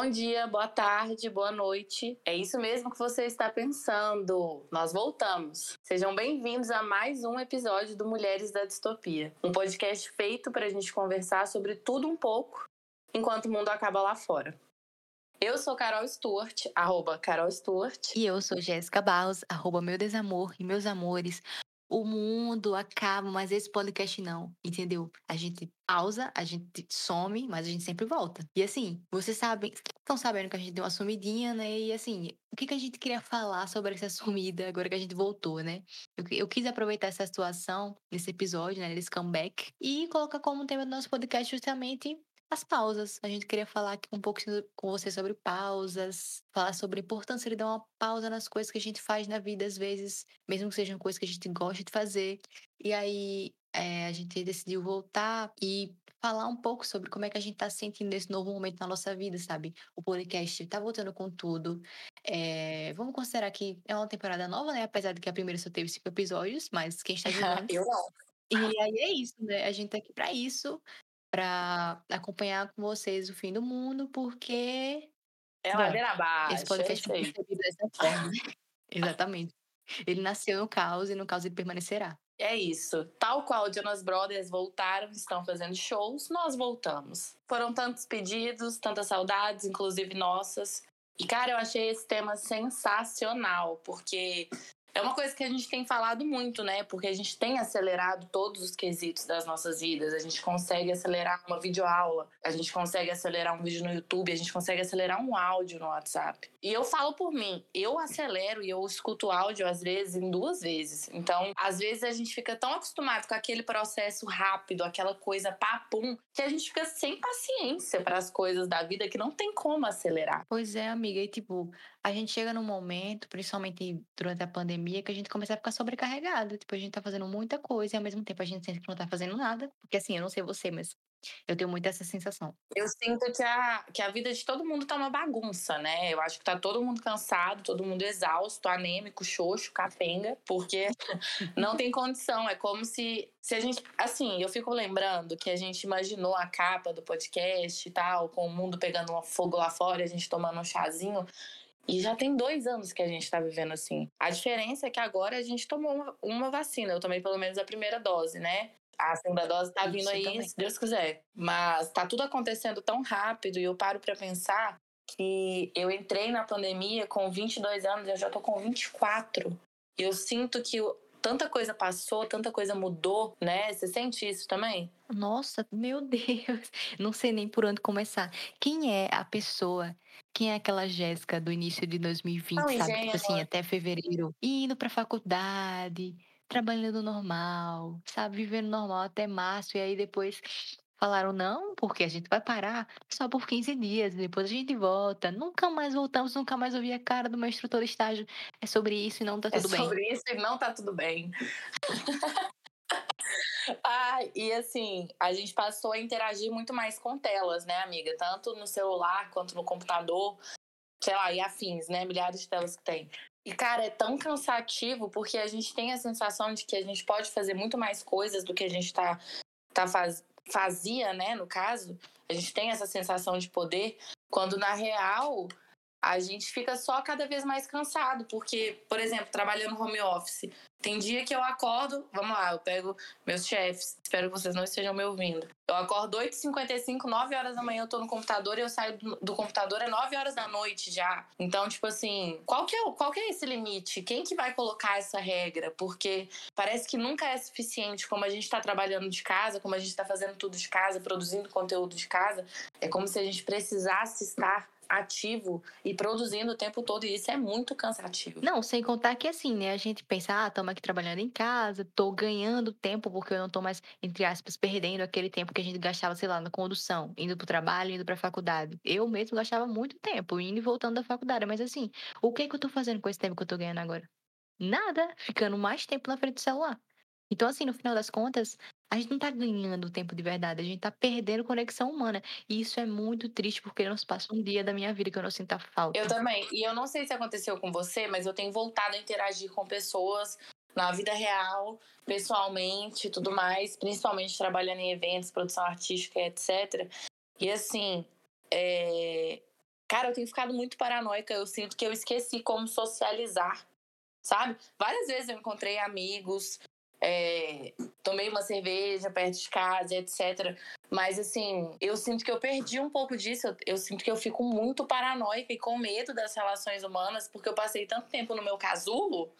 Bom dia, boa tarde, boa noite. É isso mesmo que você está pensando. Nós voltamos. Sejam bem-vindos a mais um episódio do Mulheres da Distopia, um podcast feito para a gente conversar sobre tudo um pouco enquanto o mundo acaba lá fora. Eu sou Carol Stuart, arroba Carol Stuart. E eu sou Jéssica Barros, arroba meu desamor e meus amores o mundo acaba, mas esse podcast não, entendeu? A gente pausa, a gente some, mas a gente sempre volta. E assim, vocês sabem, estão sabendo que a gente deu uma sumidinha, né? E assim, o que, que a gente queria falar sobre essa sumida agora que a gente voltou, né? Eu, eu quis aproveitar essa situação nesse episódio, né? Nesse comeback, e colocar como tema do nosso podcast justamente as pausas. A gente queria falar aqui um pouco com você sobre pausas, falar sobre a importância de dar uma pausa nas coisas que a gente faz na vida, às vezes, mesmo que sejam coisas que a gente gosta de fazer. E aí é, a gente decidiu voltar e falar um pouco sobre como é que a gente está sentindo esse novo momento na nossa vida, sabe? O podcast está voltando com tudo. É, vamos considerar que é uma temporada nova, né? Apesar de que a primeira só teve cinco episódios, mas quem está jogando. Eu não. E aí é isso, né? A gente tá aqui para isso para acompanhar com vocês o fim do mundo, porque. É ladeira abaixo. Esse podcast foi concebido dessa forma. Exatamente. Ele nasceu no caos e no caos ele permanecerá. É isso. Tal qual o Jonas Brothers voltaram, estão fazendo shows, nós voltamos. Foram tantos pedidos, tantas saudades, inclusive nossas. E, cara, eu achei esse tema sensacional, porque é uma coisa que a gente tem falado muito, né? Porque a gente tem acelerado todos os quesitos das nossas vidas. A gente consegue acelerar uma videoaula, a gente consegue acelerar um vídeo no YouTube, a gente consegue acelerar um áudio no WhatsApp. E eu falo por mim, eu acelero e eu escuto áudio às vezes em duas vezes. Então, às vezes a gente fica tão acostumado com aquele processo rápido, aquela coisa papum, que a gente fica sem paciência para as coisas da vida que não tem como acelerar. Pois é, amiga. E tipo, a gente chega num momento, principalmente durante a pandemia, que a gente começa a ficar sobrecarregado. Tipo, a gente tá fazendo muita coisa e ao mesmo tempo a gente sente que não tá fazendo nada. Porque assim, eu não sei você, mas eu tenho muito essa sensação. Eu sinto que a, que a vida de todo mundo tá uma bagunça, né? Eu acho que tá todo mundo cansado, todo mundo exausto, anêmico, xoxo, capenga, porque não tem condição. É como se, se a gente. Assim, eu fico lembrando que a gente imaginou a capa do podcast e tal, com o mundo pegando um fogo lá fora a gente tomando um chazinho. E já tem dois anos que a gente está vivendo assim. A diferença é que agora a gente tomou uma, uma, vacina. Eu tomei pelo menos a primeira dose, né? A segunda dose tá vindo aí, também. se Deus quiser. Mas tá tudo acontecendo tão rápido e eu paro para pensar que eu entrei na pandemia com 22 anos e eu já tô com 24. E eu sinto que tanta coisa passou, tanta coisa mudou, né? Você sente isso também? Nossa, meu Deus. Não sei nem por onde começar. Quem é a pessoa? Quem é aquela Jéssica do início de 2020, Não, sabe? Tipo assim, até fevereiro, indo pra faculdade, trabalhando normal, sabe? Vivendo normal até março, e aí depois Falaram não, porque a gente vai parar só por 15 dias, depois a gente volta. Nunca mais voltamos, nunca mais ouvi a cara do meu instrutor de estágio. É sobre isso e não tá é tudo bem. É sobre isso e não tá tudo bem. Ah, e assim, a gente passou a interagir muito mais com telas, né, amiga? Tanto no celular quanto no computador, sei lá, e afins, né? Milhares de telas que tem. E, cara, é tão cansativo porque a gente tem a sensação de que a gente pode fazer muito mais coisas do que a gente tá, tá faz, fazia, né, no caso, a gente tem essa sensação de poder, quando na real a gente fica só cada vez mais cansado, porque, por exemplo, trabalhando home office, tem dia que eu acordo, vamos lá, eu pego meus chefes, espero que vocês não estejam me ouvindo. Eu acordo 8h55, 9 horas da manhã eu tô no computador e eu saio do, do, computador é 9 horas da noite já. Então, tipo assim, qual que, é, qual que é esse limite? Quem que vai colocar essa regra? Porque parece que nunca é suficiente como a gente tá trabalhando de casa, como a gente tá fazendo tudo de casa, produzindo conteúdo de casa. É como se a gente precisasse estar ativo e produzindo o tempo todo, e isso é muito cansativo. Não, sem contar que assim, né, a gente pensa, ah, estamos aqui trabalhando em casa, tô ganhando tempo porque eu não tô mais, entre aspas, perdendo aquele tempo que a gente gastava, sei lá, na condução, indo pro trabalho, indo pra faculdade. Eu mesmo gastava muito tempo indo e voltando da faculdade, mas assim, o que é que eu tô fazendo com esse tempo que eu tô ganhando agora? Nada, ficando mais tempo na frente do celular. Então, assim, no final das contas, a gente não tá ganhando tempo de verdade, a gente tá perdendo conexão humana. E isso é muito triste, porque não se passa um dia da minha vida que eu não sinta falta. Eu também. E eu não sei se aconteceu com você, mas eu tenho voltado a interagir com pessoas na vida real, pessoalmente tudo mais, principalmente trabalhando em eventos, produção artística, etc. E assim, é... Cara, eu tenho ficado muito paranoica. Eu sinto que eu esqueci como socializar, sabe? Várias vezes eu encontrei amigos, é, tomei uma cerveja perto de casa, etc. Mas, assim, eu sinto que eu perdi um pouco disso. Eu, eu, sinto que eu fico muito paranoica e com medo das relações humanas, porque eu passei tanto tempo no meu casulo,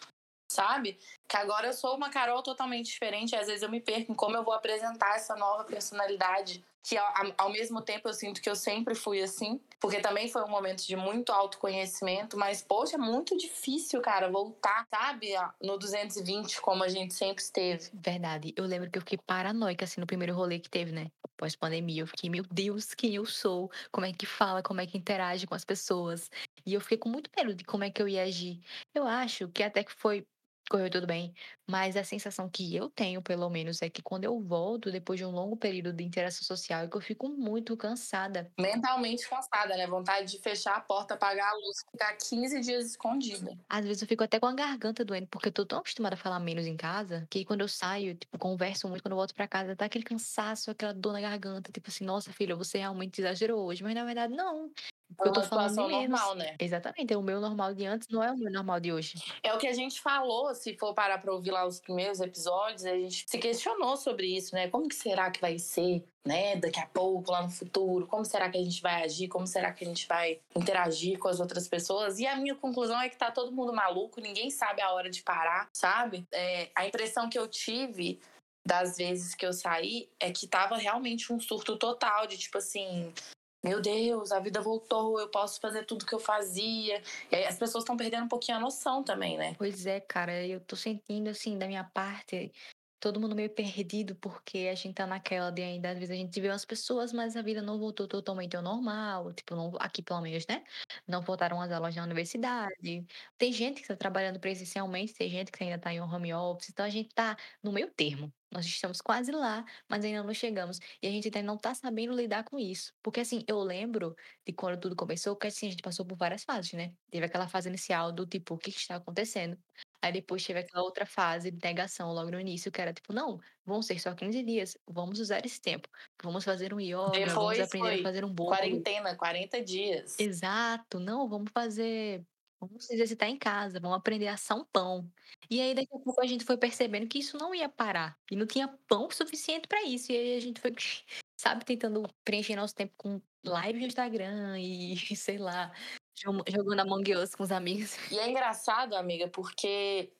sabe? Que agora eu sou uma Carol totalmente diferente. Às vezes eu me perco em como eu vou apresentar essa nova personalidade que ao, ao, mesmo tempo eu sinto que eu sempre fui assim, porque também foi um momento de muito autoconhecimento, mas poxa, é muito difícil, cara, voltar, sabe, no 220 como a gente sempre esteve. Verdade. Eu lembro que eu fiquei paranoica assim no primeiro rolê que teve, né? Pós pandemia, eu fiquei, meu Deus, quem eu sou? Como é que fala? Como é que interage com as pessoas? E eu fiquei com muito medo de como é que eu ia agir. Eu acho que até que foi correu tudo bem, mas a sensação que eu tenho, pelo menos, é que quando eu volto, depois de um longo período de interação social, é que eu fico muito cansada. Mentalmente cansada, né? Vontade de fechar a porta, apagar a luz, ficar 15 dias escondida. Às vezes eu fico até com a garganta doendo, porque eu tô tão acostumada a falar menos em casa, que quando eu saio, tipo, converso muito, quando eu volto pra casa, dá aquele cansaço, aquela dor na garganta, tipo assim, nossa, filha, você realmente exagerou hoje, mas na verdade não. Porque eu tô falando normal, né? Exatamente. O meu normal de antes não é o meu normal de hoje. É o que a gente falou, se for parar pra ouvir lá os primeiros episódios, a gente se questionou sobre isso, né? Como que será que vai ser, né? Daqui a pouco, lá no futuro? Como será que a gente vai agir? Como será que a gente vai interagir com as outras pessoas? E a minha conclusão é que tá todo mundo maluco, ninguém sabe a hora de parar, sabe? É, a impressão que eu tive das vezes que eu saí é que tava realmente um surto total de tipo assim, meu Deus, a vida voltou, eu posso fazer tudo que eu fazia. E as pessoas estão perdendo um pouquinho a noção também, né? Pois é, cara, eu tô sentindo assim, da minha parte, todo mundo meio perdido, porque a gente tá naquela de ainda, às vezes a gente vê umas pessoas, mas a vida não voltou totalmente ao normal, tipo, não, aqui pelo menos, né? Não voltaram as aulas na universidade. Tem gente que tá trabalhando presencialmente, tem gente que ainda tá em um home office, então a gente tá no meio termo. Nós estamos quase lá, mas ainda não chegamos. E a gente ainda não está sabendo lidar com isso. Porque, assim, eu lembro de quando tudo começou, que assim, a gente passou por várias fases, né? Teve aquela fase inicial do tipo, o que está acontecendo? Aí depois teve aquela outra fase de negação logo no início, que era tipo, não, vão ser só 15 dias, vamos usar esse tempo. Vamos fazer um yoga, depois vamos aprender a fazer um bolo. Quarentena, 40 dias. Exato, não, vamos fazer Vamos se exercitar em casa, vamos aprender a assar um pão. E aí, daqui a pouco, a gente foi percebendo que isso não ia parar. E não tinha pão suficiente para isso. E aí, a gente foi, sabe, tentando preencher nosso tempo com live no Instagram e, sei lá, jogando Among Us com os amigos. E é engraçado, amiga, porque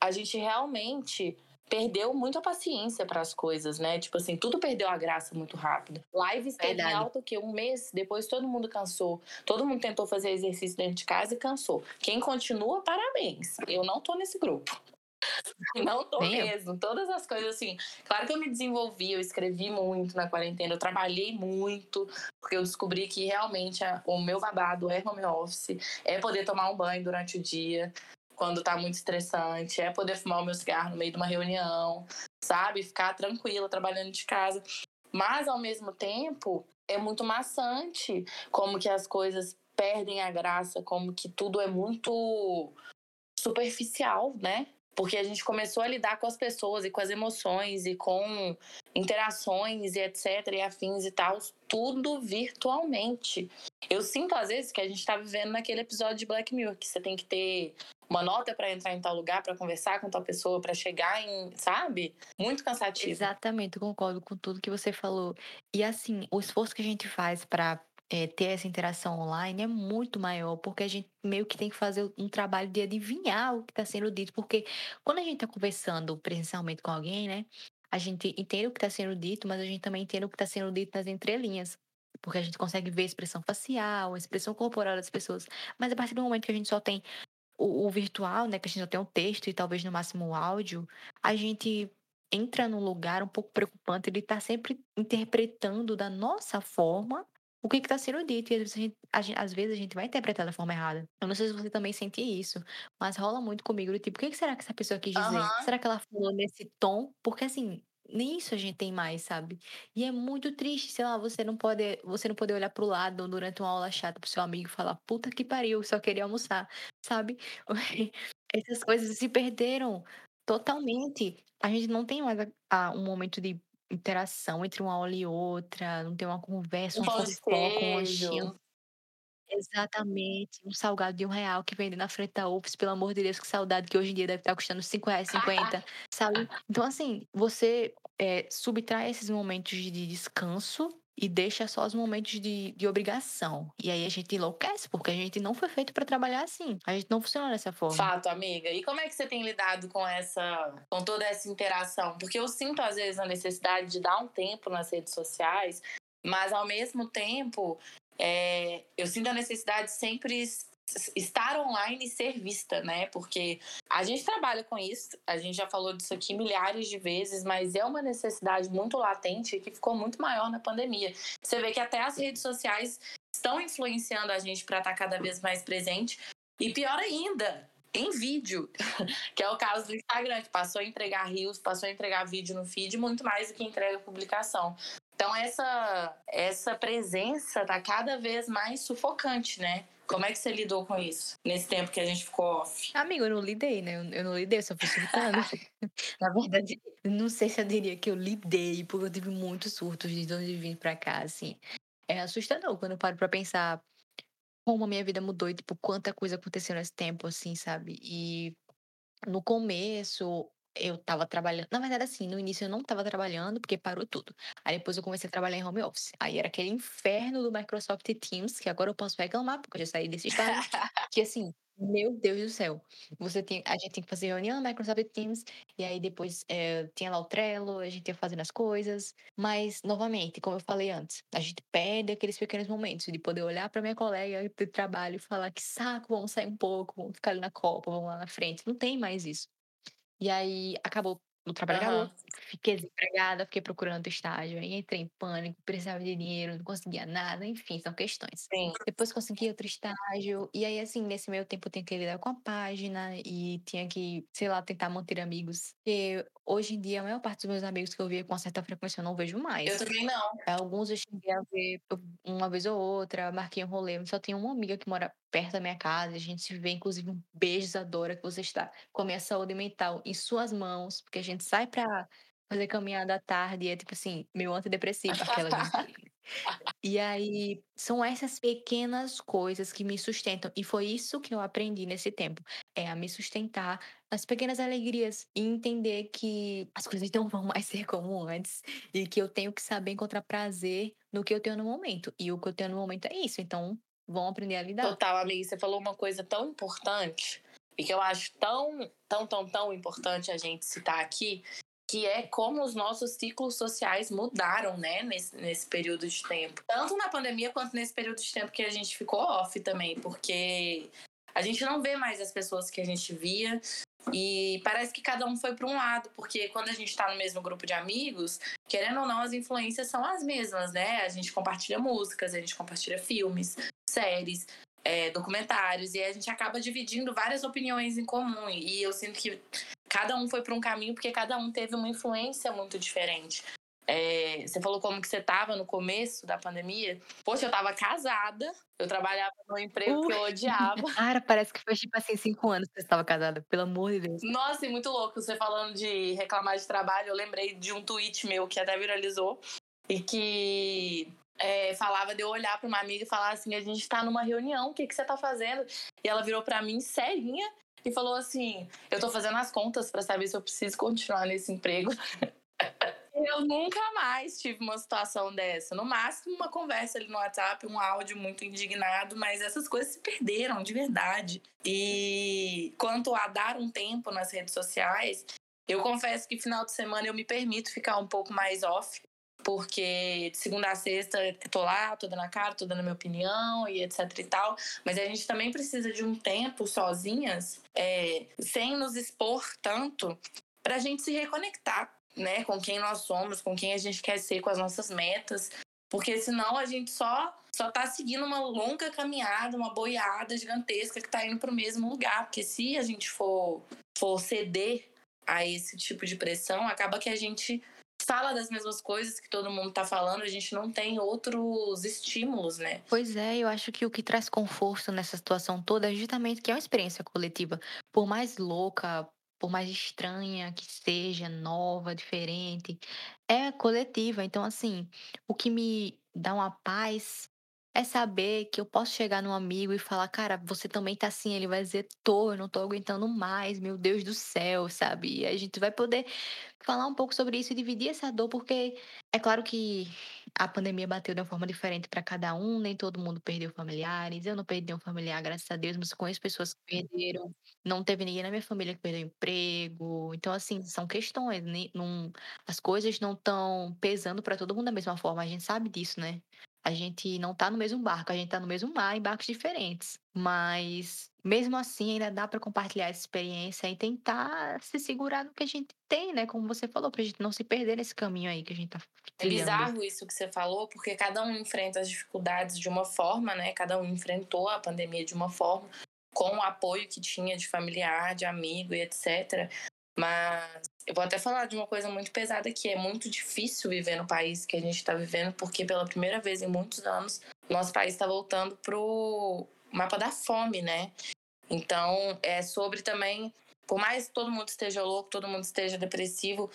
a gente realmente perdeu muito a paciência para as coisas, né? Tipo assim, tudo perdeu a graça muito rápido. Live esteve em alta que um mês, depois todo mundo cansou. Todo mundo tentou fazer exercício dentro de casa e cansou. Quem continua, parabéns. Eu não tô nesse grupo. Não tô mesmo. Todas as coisas assim. Claro que eu me desenvolvi, eu escrevi muito na quarentena, eu trabalhei muito, porque eu descobri que realmente a, o meu babado é home office, é poder tomar um banho durante o dia, quando tá muito estressante, é poder fumar o meu cigarro no meio de uma reunião, sabe? Ficar tranquila trabalhando de casa. Mas ao mesmo tempo, é muito maçante como que as coisas perdem a graça, como que tudo é muito superficial, né? Porque a gente começou a lidar com as pessoas e com as emoções e com interações e etc e afins e tal, tudo virtualmente. Eu sinto às vezes que a gente está vivendo naquele episódio de Black Mirror que você tem que ter uma nota para entrar em tal lugar, para conversar com tal pessoa, para chegar em, sabe? Muito cansativo. Exatamente, eu concordo com tudo que você falou. E assim, o esforço que a gente faz para é, ter essa interação online é muito maior, porque a gente meio que tem que fazer um trabalho de adivinhar o que está sendo dito, porque quando a gente está conversando presencialmente com alguém, né, a gente entende o que está sendo dito, mas a gente também entende o que está sendo dito nas entrelinhas, porque a gente consegue ver a expressão facial, a expressão corporal das pessoas, mas a partir do momento que a gente só tem o, o virtual, né, que a gente só tem o texto e talvez no máximo o áudio, a gente entra num lugar um pouco preocupante de estar tá sempre interpretando da nossa forma o que está sendo dito. E às vezes a, gente, a gente, às vezes a gente vai interpretar da forma errada. Eu não sei se você também sente isso, mas rola muito comigo do tipo, o que será que essa pessoa quis dizer? Uhum. Será que ela falou nesse tom? Porque assim, nem isso a gente tem mais, sabe? E é muito triste, sei lá, você não pode, você não poder olhar pro lado durante uma aula chata pro seu amigo e falar, puta que pariu, só queria almoçar, sabe? Essas coisas se perderam totalmente. A gente não tem mais a, a, um momento de interação entre uma aula e outra, não tem uma conversa, um, fofoca, um lanchinho. Exatamente, um salgado de um real que vende na frente da UFS, pelo amor de Deus, que saudade, que hoje em dia deve estar custando R$ 5,50, sabe. Então assim, você, eh, subtrai esses momentos de descanso e deixa só os momentos de de obrigação. E aí a gente enlouquece, porque a gente não foi feito para trabalhar assim, a gente não funciona dessa forma. Fato, amiga. E como é que você tem lidado com essa com toda essa interação? Porque eu sinto às vezes a necessidade de dar um tempo nas redes sociais, mas ao mesmo tempo, eh, eu sinto a necessidade de sempre estar online e ser vista, né? Porque a gente trabalha com isso, a gente já falou disso aqui milhares de vezes, mas é uma necessidade muito latente que ficou muito maior na pandemia. Você vê que até as redes sociais estão influenciando a gente para estar cada vez mais presente. E pior ainda, em vídeo, que é o caso do Instagram, que passou a entregar rios, passou a entregar vídeo no feed muito mais do que entrega publicação. Então essa essa presença tá cada vez mais sufocante, né? Como é que você lidou com isso nesse tempo que a gente ficou off? Amigo, eu não lidei, né? Eu, não lidei, eu só fui surtando. Na verdade, não sei se eu diria que eu lidei, porque eu tive muitos surtos de 2020 pra cá, assim. É assustador quando eu paro pra pensar como a minha vida mudou e, tipo, quanta coisa aconteceu nesse tempo, assim, sabe? E no começo, eu estava trabalhando. Na verdade, assim, no início eu não estava trabalhando, porque parou tudo. Aí depois eu comecei a trabalhar em home office. Aí era aquele inferno do Microsoft Teams, que agora eu posso reclamar, porque eu já saí desse estado. que assim, meu Deus do céu. Você tem, a gente tem que fazer reunião no Microsoft Teams, e aí depois é, tinha lá o Trello, a gente ia fazendo as coisas. Mas, novamente, como eu falei antes, a gente perde aqueles pequenos momentos de poder olhar para minha colega de trabalho e falar que saco, vamos sair um pouco, vamos ficar ali na copa, vamos lá na frente. Não tem mais isso. E aí acabou, o trabalho Aham. acabou, fiquei desempregada, fiquei procurando estágio, aí entrei em pânico, precisava de dinheiro, não conseguia nada, enfim, são questões. Sim. Depois consegui outro estágio, e aí, assim, nesse meio tempo eu tinha que lidar com a página e tinha que, sei lá, tentar manter amigos. Porque hoje em dia, a maior parte dos meus amigos que eu via com certa frequência eu não vejo mais. Eu também não. Alguns eu cheguei a ver uma vez ou outra, marquei um rolê, só tenho uma amiga que mora perto da minha casa, a gente se vê, inclusive, um beijo, Isadora, que você está com a minha saúde mental em suas mãos, porque a gente sai pra fazer caminhada à tarde e é tipo assim, meu antidepressivo, aquela gente. E aí, são essas pequenas coisas que me sustentam. E foi isso que eu aprendi nesse tempo. É a me sustentar nas pequenas alegrias e entender que as coisas não vão mais ser como antes e que eu tenho que saber encontrar prazer no que eu tenho no momento. E o que eu tenho no momento é isso. Então, vão aprender a lidar. Total, amiga. Você falou uma coisa tão importante e que eu acho tão, tão, tão, tão importante a gente citar aqui, que é como os nossos ciclos sociais mudaram, né, nesse, nesse período de tempo. Tanto na pandemia quanto nesse período de tempo que a gente ficou off também, porque a gente não vê mais as pessoas que a gente via e parece que cada um foi para um lado, porque quando a gente está no mesmo grupo de amigos, querendo ou não, as influências são as mesmas, né? A gente compartilha músicas, a gente compartilha filmes, séries, é, documentários, e a gente acaba dividindo várias opiniões em comum. E eu sinto que cada um foi para um caminho porque cada um teve uma influência muito diferente. É, você falou como que você estava no começo da pandemia. Poxa, eu estava casada, eu trabalhava num emprego que eu odiava. Cara, parece que foi tipo assim, cinco anos que você estava casada, pelo amor de Deus. Nossa, e muito louco. Você falando de reclamar de trabalho, eu lembrei de um tweet meu que até viralizou e que é, falava de eu olhar para uma amiga e falar assim: a gente está numa reunião, o que, que você está fazendo? E ela virou para mim, serinha, e falou assim: eu estou fazendo as contas para saber se eu preciso continuar nesse emprego. Eu nunca mais tive uma situação dessa. No máximo, uma conversa ali no WhatsApp, um áudio muito indignado, mas essas coisas se perderam de verdade. E quanto a dar um tempo nas redes sociais, eu confesso que final de semana eu me permito ficar um pouco mais off, porque de segunda a sexta eu tô lá, tô dando a cara, tô dando a minha opinião e etc e tal. Mas a gente também precisa de um tempo sozinhas, é, sem nos expor tanto, pra gente se reconectar né, com quem nós somos, com quem a gente quer ser, com as nossas metas, porque senão a gente só só tá seguindo uma longa caminhada, uma boiada gigantesca que tá indo para o mesmo lugar, porque se a gente for for ceder a esse tipo de pressão, acaba que a gente fala das mesmas coisas que todo mundo tá falando, a gente não tem outros estímulos, né? Pois é, eu acho que o que traz conforto nessa situação toda é justamente que é uma experiência coletiva. Por mais louca, por mais estranha que seja, nova, diferente, é coletiva. Então, assim, o que me dá uma paz é saber que eu posso chegar num amigo e falar, cara, você também tá assim. Ele vai dizer, tô, eu não tô aguentando mais, meu Deus do céu, sabe? E a gente vai poder falar um pouco sobre isso e dividir essa dor, porque é claro que a pandemia bateu de uma forma diferente para cada um, nem todo mundo perdeu familiares. Eu não perdi um familiar, graças a Deus, mas conheço pessoas que perderam. Não teve ninguém na minha família que perdeu emprego. Então, assim, são questões. Né? Não, as coisas não estão pesando para todo mundo da mesma forma. A gente sabe disso, né? A gente não tá no mesmo barco, a gente tá no mesmo mar em barcos diferentes. Mas mesmo assim ainda dá para compartilhar essa experiência e tentar se segurar no que a gente tem, né? Como você falou, pra gente não se perder nesse caminho aí que a gente tá trilhando. É bizarro isso que você falou, porque cada um enfrenta as dificuldades de uma forma, né? Cada um enfrentou a pandemia de uma forma, com o apoio que tinha de familiar, de amigo e etc. Mas eu vou até falar de uma coisa muito pesada que é muito difícil viver no país que a gente está vivendo, porque pela primeira vez em muitos anos, nosso país está voltando pro mapa da fome, né? Então, é sobre também, por mais que todo mundo esteja louco, todo mundo esteja depressivo,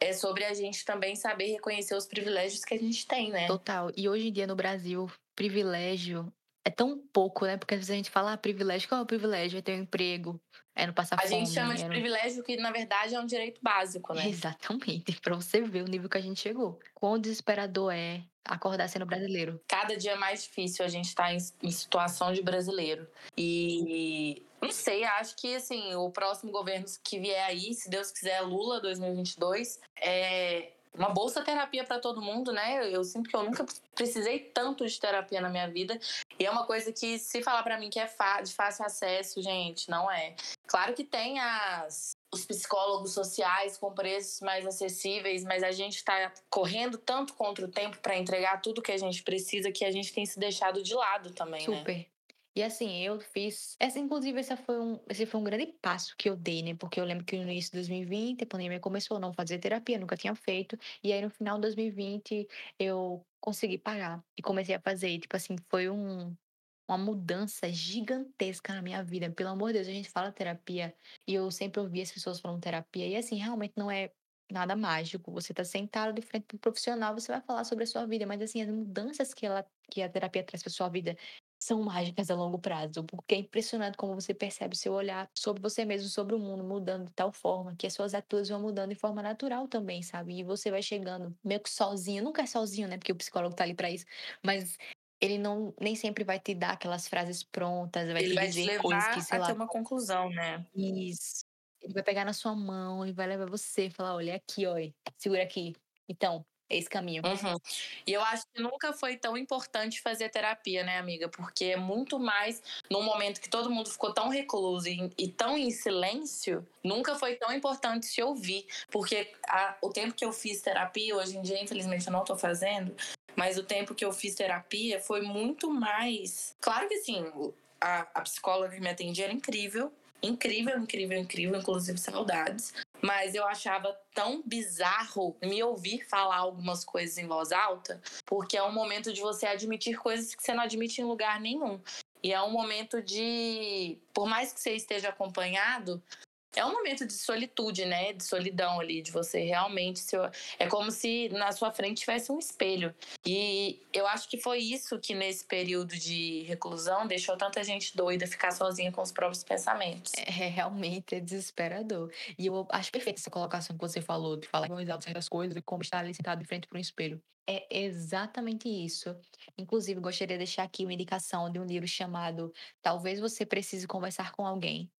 é sobre a gente também saber reconhecer os privilégios que a gente tem, né? Total. E hoje em dia no Brasil, privilégio é tão pouco, né? Porque às vezes a gente fala, ah, privilégio, qual é o privilégio? É ter um emprego, é não passar a fome. A gente chama de é privilégio que, na verdade, é um direito básico, né? Exatamente. Pra você ver o nível que a gente chegou. Quão desesperador é acordar sendo brasileiro. Cada dia é mais difícil a gente estar tá em, em situação de brasileiro. E não sei, acho que assim, o próximo governo que vier aí, se Deus quiser, Lula 2022, é, uma bolsa terapia para todo mundo, né? Eu sinto que eu nunca precisei tanto de terapia na minha vida. E é uma coisa que, se falar para mim que é de fácil acesso, gente, não é. Claro que tem as, os psicólogos sociais com preços mais acessíveis, mas a gente está correndo tanto contra o tempo para entregar tudo que a gente precisa que a gente tem se deixado de lado também, Super. né? E assim, eu fiz. Essa, inclusive, essa foi um, esse foi um grande passo que eu dei, né? Porque eu lembro que no início de 2020, a pandemia começou a não fazer terapia, nunca tinha feito. E aí, no final de 2020, eu consegui pagar e comecei a fazer. E, tipo assim, foi um, uma mudança gigantesca na minha vida. Pelo amor de Deus, a gente fala terapia e eu sempre ouvi as pessoas falando terapia. E assim, realmente não é nada mágico. Você tá sentado de frente para um profissional, você vai falar sobre a sua vida, mas assim, as mudanças que ela que a terapia traz para sua vida são mágicas a longo prazo, porque é impressionante como você percebe seu olhar sobre você mesmo, sobre o mundo, mudando de tal forma que as suas atitudes vão mudando de forma natural também, sabe? E você vai chegando meio que sozinho, nunca é sozinho, né? Porque o psicólogo tá ali para isso, mas ele não nem sempre vai te dar aquelas frases prontas, vai ele te vai dizer te levar coisas que, sei a lá, ter uma conclusão, né? Isso. Ele vai pegar na sua mão e vai levar você, falar, olha aqui, ó, segura aqui. Então, esse caminho. Uhum. E eu acho que nunca foi tão importante fazer terapia, né, amiga? Porque é muito mais num momento que todo mundo ficou tão recluso e, e tão em silêncio, nunca foi tão importante se ouvir. Porque a, o tempo que eu fiz terapia, hoje em dia, infelizmente, eu não tô fazendo, mas o tempo que eu fiz terapia foi muito mais. Claro que assim, a, a psicóloga que me atendia era incrível, incrível, incrível, incrível, inclusive saudades. Mas eu achava tão bizarro me ouvir falar algumas coisas em voz alta, porque é um momento de você admitir coisas que você não admite em lugar nenhum. E é um momento de, por mais que você esteja acompanhado, é um momento de solitude, né? De solidão ali, de você realmente. Se, é como se na sua frente tivesse um espelho. E eu acho que foi isso que nesse período de reclusão deixou tanta gente doida ficar sozinha com os próprios pensamentos. É, realmente é desesperador. E eu acho perfeita essa colocação que você falou, de falar em certas coisas e como estar ali sentado de frente para um espelho. É exatamente isso. Inclusive, gostaria de deixar aqui uma indicação de um livro chamado Talvez Você Precise Conversar com Alguém.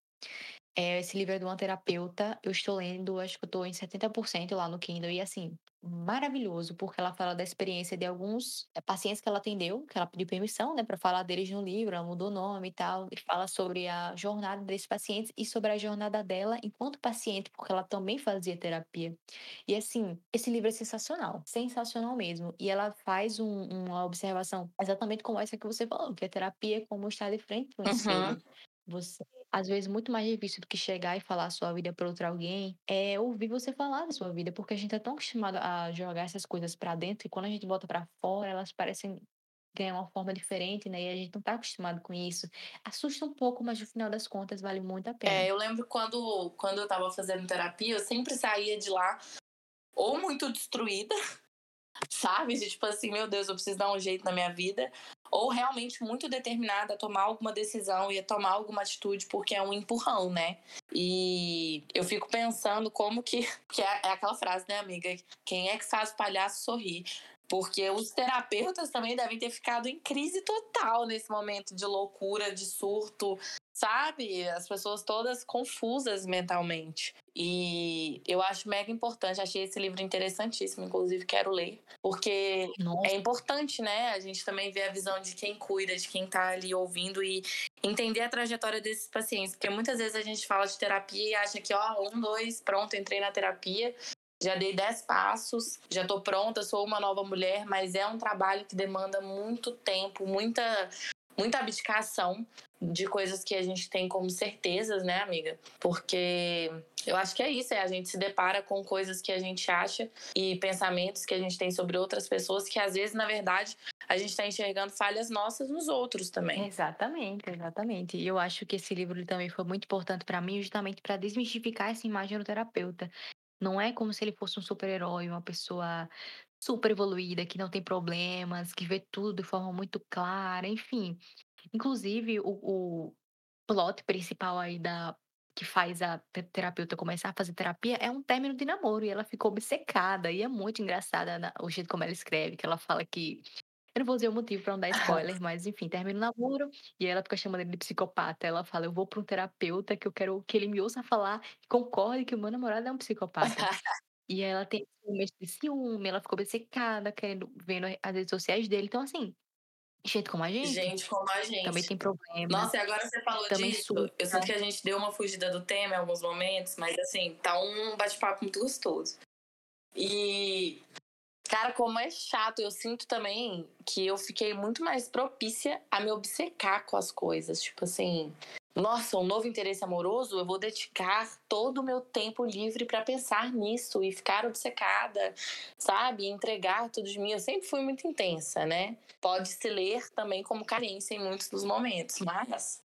É, esse livro é de uma terapeuta. Eu estou lendo, acho que eu estou em 70% lá no Kindle. E assim, maravilhoso, porque ela fala da experiência de alguns eh, pacientes que ela atendeu, que ela pediu permissão, né, para falar deles no livro, ela mudou o nome e tal, e fala sobre a jornada desses pacientes e sobre a jornada dela enquanto paciente, porque ela também fazia terapia. E assim, esse livro é sensacional, sensacional mesmo. E ela faz um, uma observação exatamente como essa que você falou, que a terapia é como estar de frente um uhum. espelho. Você, às vezes, muito mais difícil do que chegar e falar a sua vida para outro alguém é ouvir você falar da sua vida, porque a gente é tão acostumado a jogar essas coisas para dentro e quando a gente bota para fora, elas parecem ganhar uma forma diferente, né? E a gente não tá acostumado com isso. Assusta um pouco, mas no final das contas vale muito a pena. É, eu lembro quando, quando eu tava fazendo terapia, eu sempre saía de lá ou muito destruída sabe? De tipo assim, meu Deus, eu preciso dar um jeito na minha vida. Ou realmente muito determinada a tomar alguma decisão e a tomar alguma atitude porque é um empurrão, né? E eu fico pensando como que. Que é, é aquela frase, né, amiga? Quem é que faz o palhaço sorrir? Porque os terapeutas também devem ter ficado em crise total nesse momento de loucura, de surto, sabe? As pessoas todas confusas mentalmente. E eu acho mega importante, achei esse livro interessantíssimo, inclusive quero ler, porque Nossa. é importante, né? A gente também ver a visão de quem cuida, de quem tá ali ouvindo e entender a trajetória desses pacientes, porque muitas vezes a gente fala de terapia e acha que, ó, um, dois, pronto, entrei na terapia, já dei dez passos, já estou pronta, sou uma nova mulher, mas é um trabalho que demanda muito tempo, muita, muita abdicação de coisas que a gente tem como certezas, né, amiga? Porque eu acho que é isso, é a gente se depara com coisas que a gente acha e pensamentos que a gente tem sobre outras pessoas que às vezes, na verdade, a gente está enxergando falhas nossas nos outros também. Exatamente, exatamente. E eu acho que esse livro também foi muito importante para mim, justamente para desmistificar essa imagem do terapeuta. Não é como se ele fosse um super-herói, uma pessoa super evoluída, que não tem problemas, que vê tudo de forma muito clara, enfim. Inclusive, o, o plot principal aí da que faz a terapeuta começar a fazer terapia é um término de namoro e ela ficou obcecada e é muito engraçada na, o jeito como ela escreve, que ela fala que eu não vou dizer o motivo para não dar spoiler, mas enfim, termina o namoro e ela fica chamando ele de psicopata. Ela fala: Eu vou para um terapeuta que eu quero que ele me ouça falar e concorde que o meu namorado é um psicopata. E ela tem ciúme de ciúme, ela ficou obcecada, querendo, vendo as redes sociais dele. Então, assim, gente como a gente. Gente como a gente. Também tem problema. Nossa, e agora você falou também disso. Eu sinto que a gente deu uma fugida do tema em alguns momentos, mas assim, tá um bate-papo muito gostoso. E Cara, como é chato, eu sinto também que eu fiquei muito mais propícia a me obcecar com as coisas. Tipo assim, nossa, um novo interesse amoroso, eu vou dedicar todo o meu tempo livre para pensar nisso e ficar obcecada, sabe? Entregar tudo de mim. Eu sempre fui muito intensa, né? Pode se ler também como carência em muitos dos momentos, mas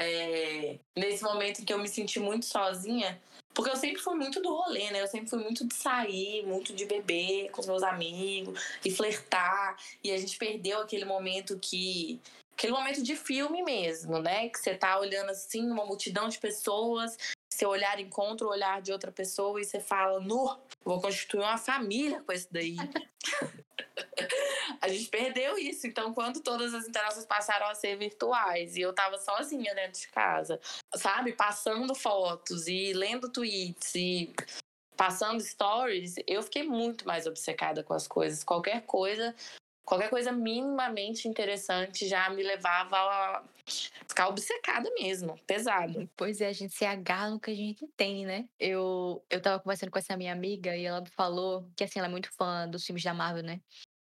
é, nesse momento em que eu me senti muito sozinha, porque eu sempre fui muito do rolê, né? Eu sempre fui muito de sair, muito de beber com os meus amigos e flertar. E a gente perdeu aquele momento que. Aquele momento de filme mesmo, né? Que você tá olhando assim, uma multidão de pessoas, seu olhar encontra o olhar de outra pessoa e você fala, nu, vou constituir uma família com esse daí. a gente perdeu isso. Então, quando todas as interações passaram a ser virtuais e eu tava sozinha dentro de casa, sabe, passando fotos e lendo tweets e passando stories, eu fiquei muito mais obcecada com as coisas. Qualquer coisa, qualquer coisa minimamente interessante já me levava a ficar obcecada mesmo, pesado. Pois é, a gente se agarra no que a gente tem, né? Eu, eu tava conversando com essa minha amiga e ela falou que, assim, ela é muito fã dos filmes da Marvel, né?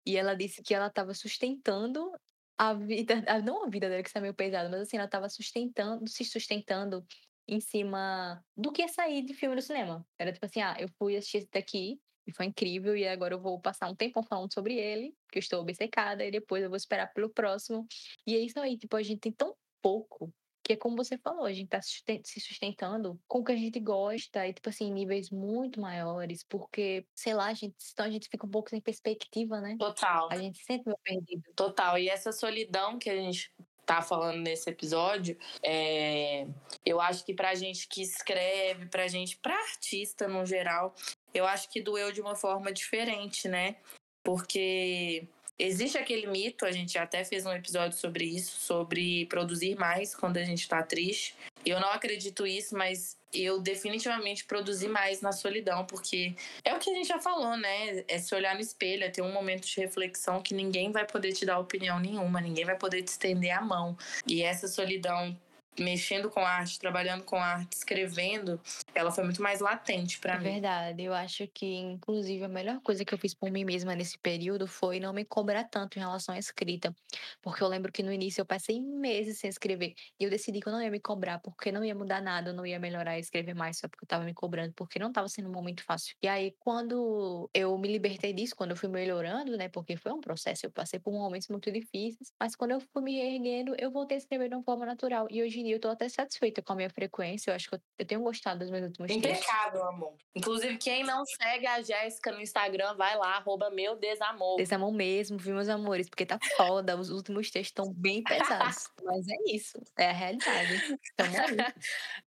E ela disse que ela estava sustentando a vida, não a vida dela, que está meio pesada, mas assim, ela estava sustentando, se sustentando em cima do que ia sair de filme no cinema. Era tipo assim, ah, eu fui assistir esse daqui e foi incrível, e agora eu vou passar um tempão falando sobre ele, que eu estou obcecada, e depois eu vou esperar pelo próximo. E é isso aí, tipo, a gente tem tão pouco que é como você falou, a gente tá se sustentando com o que a gente gosta e, tipo assim, níveis muito maiores, porque, sei lá, a gente, então a gente fica um pouco sem perspectiva, né? Total. A gente se sente meio perdido. Total. E essa solidão que a gente tá falando nesse episódio, é, eu acho que pra gente que escreve, pra gente, pra artista no geral, eu acho que doeu de uma forma diferente, né? Porque Existe aquele mito, a gente até fez um episódio sobre isso, sobre produzir mais quando a gente está triste. Eu não acredito isso, mas eu definitivamente produzi mais na solidão, porque é o que a gente já falou, né? É se olhar no espelho, é ter um momento de reflexão que ninguém vai poder te dar opinião nenhuma, ninguém vai poder te estender a mão. E essa solidão mexendo com arte, trabalhando com arte, escrevendo, ela foi muito mais latente para é mim. Verdade, eu acho que inclusive a melhor coisa que eu fiz por mim mesma nesse período foi não me cobrar tanto em relação à escrita, porque eu lembro que no início eu passei meses sem escrever e eu decidi que eu não ia me cobrar porque não ia mudar nada, eu não ia melhorar e escrever mais só porque eu tava me cobrando, porque não tava sendo um momento fácil. E aí quando eu me libertei disso, quando eu fui melhorando, né, porque foi um processo, eu passei por momentos muito difíceis, mas quando eu fui me erguendo, eu voltei a escrever de uma forma natural e hoje e eu tô até satisfeita com a minha frequência. Eu acho que eu, tenho gostado dos meus últimos textos. Impecável, amor. Inclusive, quem não segue a Jéssica no Instagram, vai lá, arroba meu desamor. Desamor mesmo, viu, meus amores? Porque tá foda, os últimos textos estão bem pesados. Mas é isso, é a realidade. Tamo aí.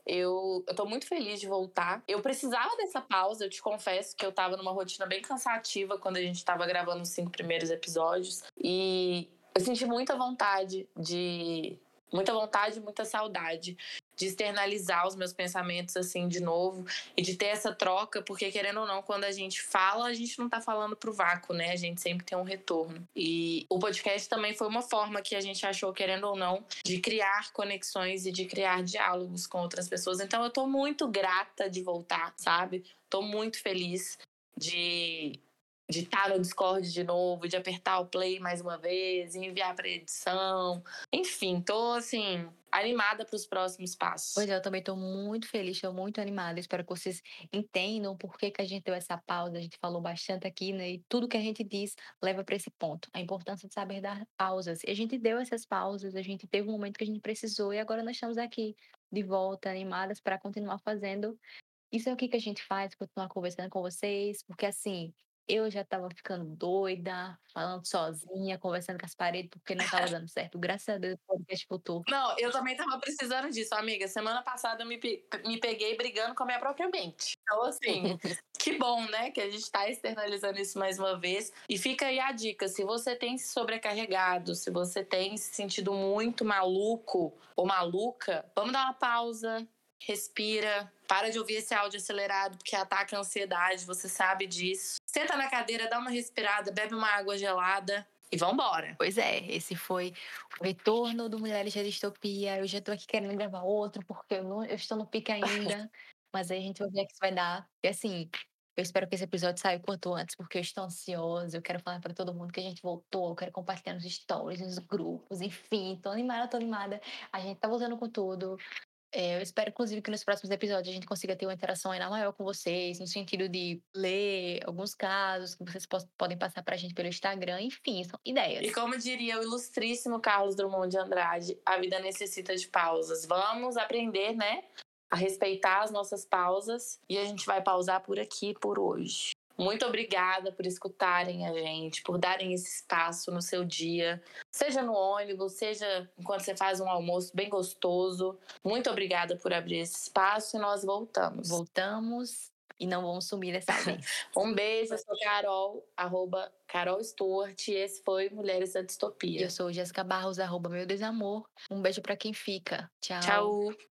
Eu, eu tô muito feliz de voltar. Eu precisava dessa pausa, eu te confesso que eu tava numa rotina bem cansativa quando a gente tava gravando os cinco primeiros episódios. E eu senti muita vontade de. Muita vontade, muita saudade de externalizar os meus pensamentos assim de novo e de ter essa troca, porque querendo ou não, quando a gente fala, a gente não tá falando pro vácuo, né? A gente sempre tem um retorno. E o podcast também foi uma forma que a gente achou, querendo ou não, de criar conexões e de criar diálogos com outras pessoas. Então eu tô muito grata de voltar, sabe? Tô muito feliz de de estar no Discord de novo, de apertar o play mais uma vez, enviar para edição. Enfim, tô assim animada para os próximos passos. Pois é, eu também estou muito feliz, estou muito animada. Espero que vocês entendam por que, que a gente deu essa pausa. A gente falou bastante aqui, né? E tudo que a gente diz leva para esse ponto. A importância de saber dar pausas. E a gente deu essas pausas, a gente teve um momento que a gente precisou e agora nós estamos aqui de volta, animadas para continuar fazendo. Isso é o que, que a gente faz, continuar conversando com vocês, porque assim, eu já estava ficando doida, falando sozinha, conversando com as paredes, porque não estava dando certo. Graças a Deus, o podcast voltou. Não, eu também estava precisando disso, amiga. Semana passada eu me, me peguei brigando com a minha própria mente. Então, assim, que bom, né, que a gente está externalizando isso mais uma vez. E fica aí a dica: se você tem se sobrecarregado, se você tem se sentido muito maluco ou maluca, vamos dar uma pausa, respira, para de ouvir esse áudio acelerado, porque ataca a ansiedade, você sabe disso. Senta na cadeira, dá uma respirada, bebe uma água gelada e vambora. Pois é, esse foi o retorno do Mulheres de Distopia. Eu já tô aqui querendo gravar outro, porque eu, não, eu estou no pique ainda. mas aí a gente vai ver o que isso vai dar. E assim, eu espero que esse episódio saia o quanto antes, porque eu estou ansiosa. Eu quero falar para todo mundo que a gente voltou. Eu quero compartilhar nos stories, nos grupos, enfim. Tô animada, tô animada. A gente tá voltando com tudo. É, eu espero, inclusive, que nos próximos episódios a gente consiga ter uma interação ainda maior com vocês, no sentido de ler alguns casos que vocês podem passar para a gente pelo Instagram, enfim, são ideias. E como diria o ilustríssimo Carlos Drummond de Andrade, a vida necessita de pausas. Vamos aprender, né? A respeitar as nossas pausas e a gente vai pausar por aqui por hoje. Muito obrigada por escutarem a gente, por darem esse espaço no seu dia, seja no ônibus, seja enquanto você faz um almoço bem gostoso. Muito obrigada por abrir esse espaço e nós voltamos. Voltamos e não vamos sumir dessa vez. um beijo, eu sou Carol, arroba Carol Stuart, e esse foi Mulheres da Distopia. Eu sou Jéssica Barros, arroba Meu Desamor. Um beijo para quem fica. Tchau. Tchau.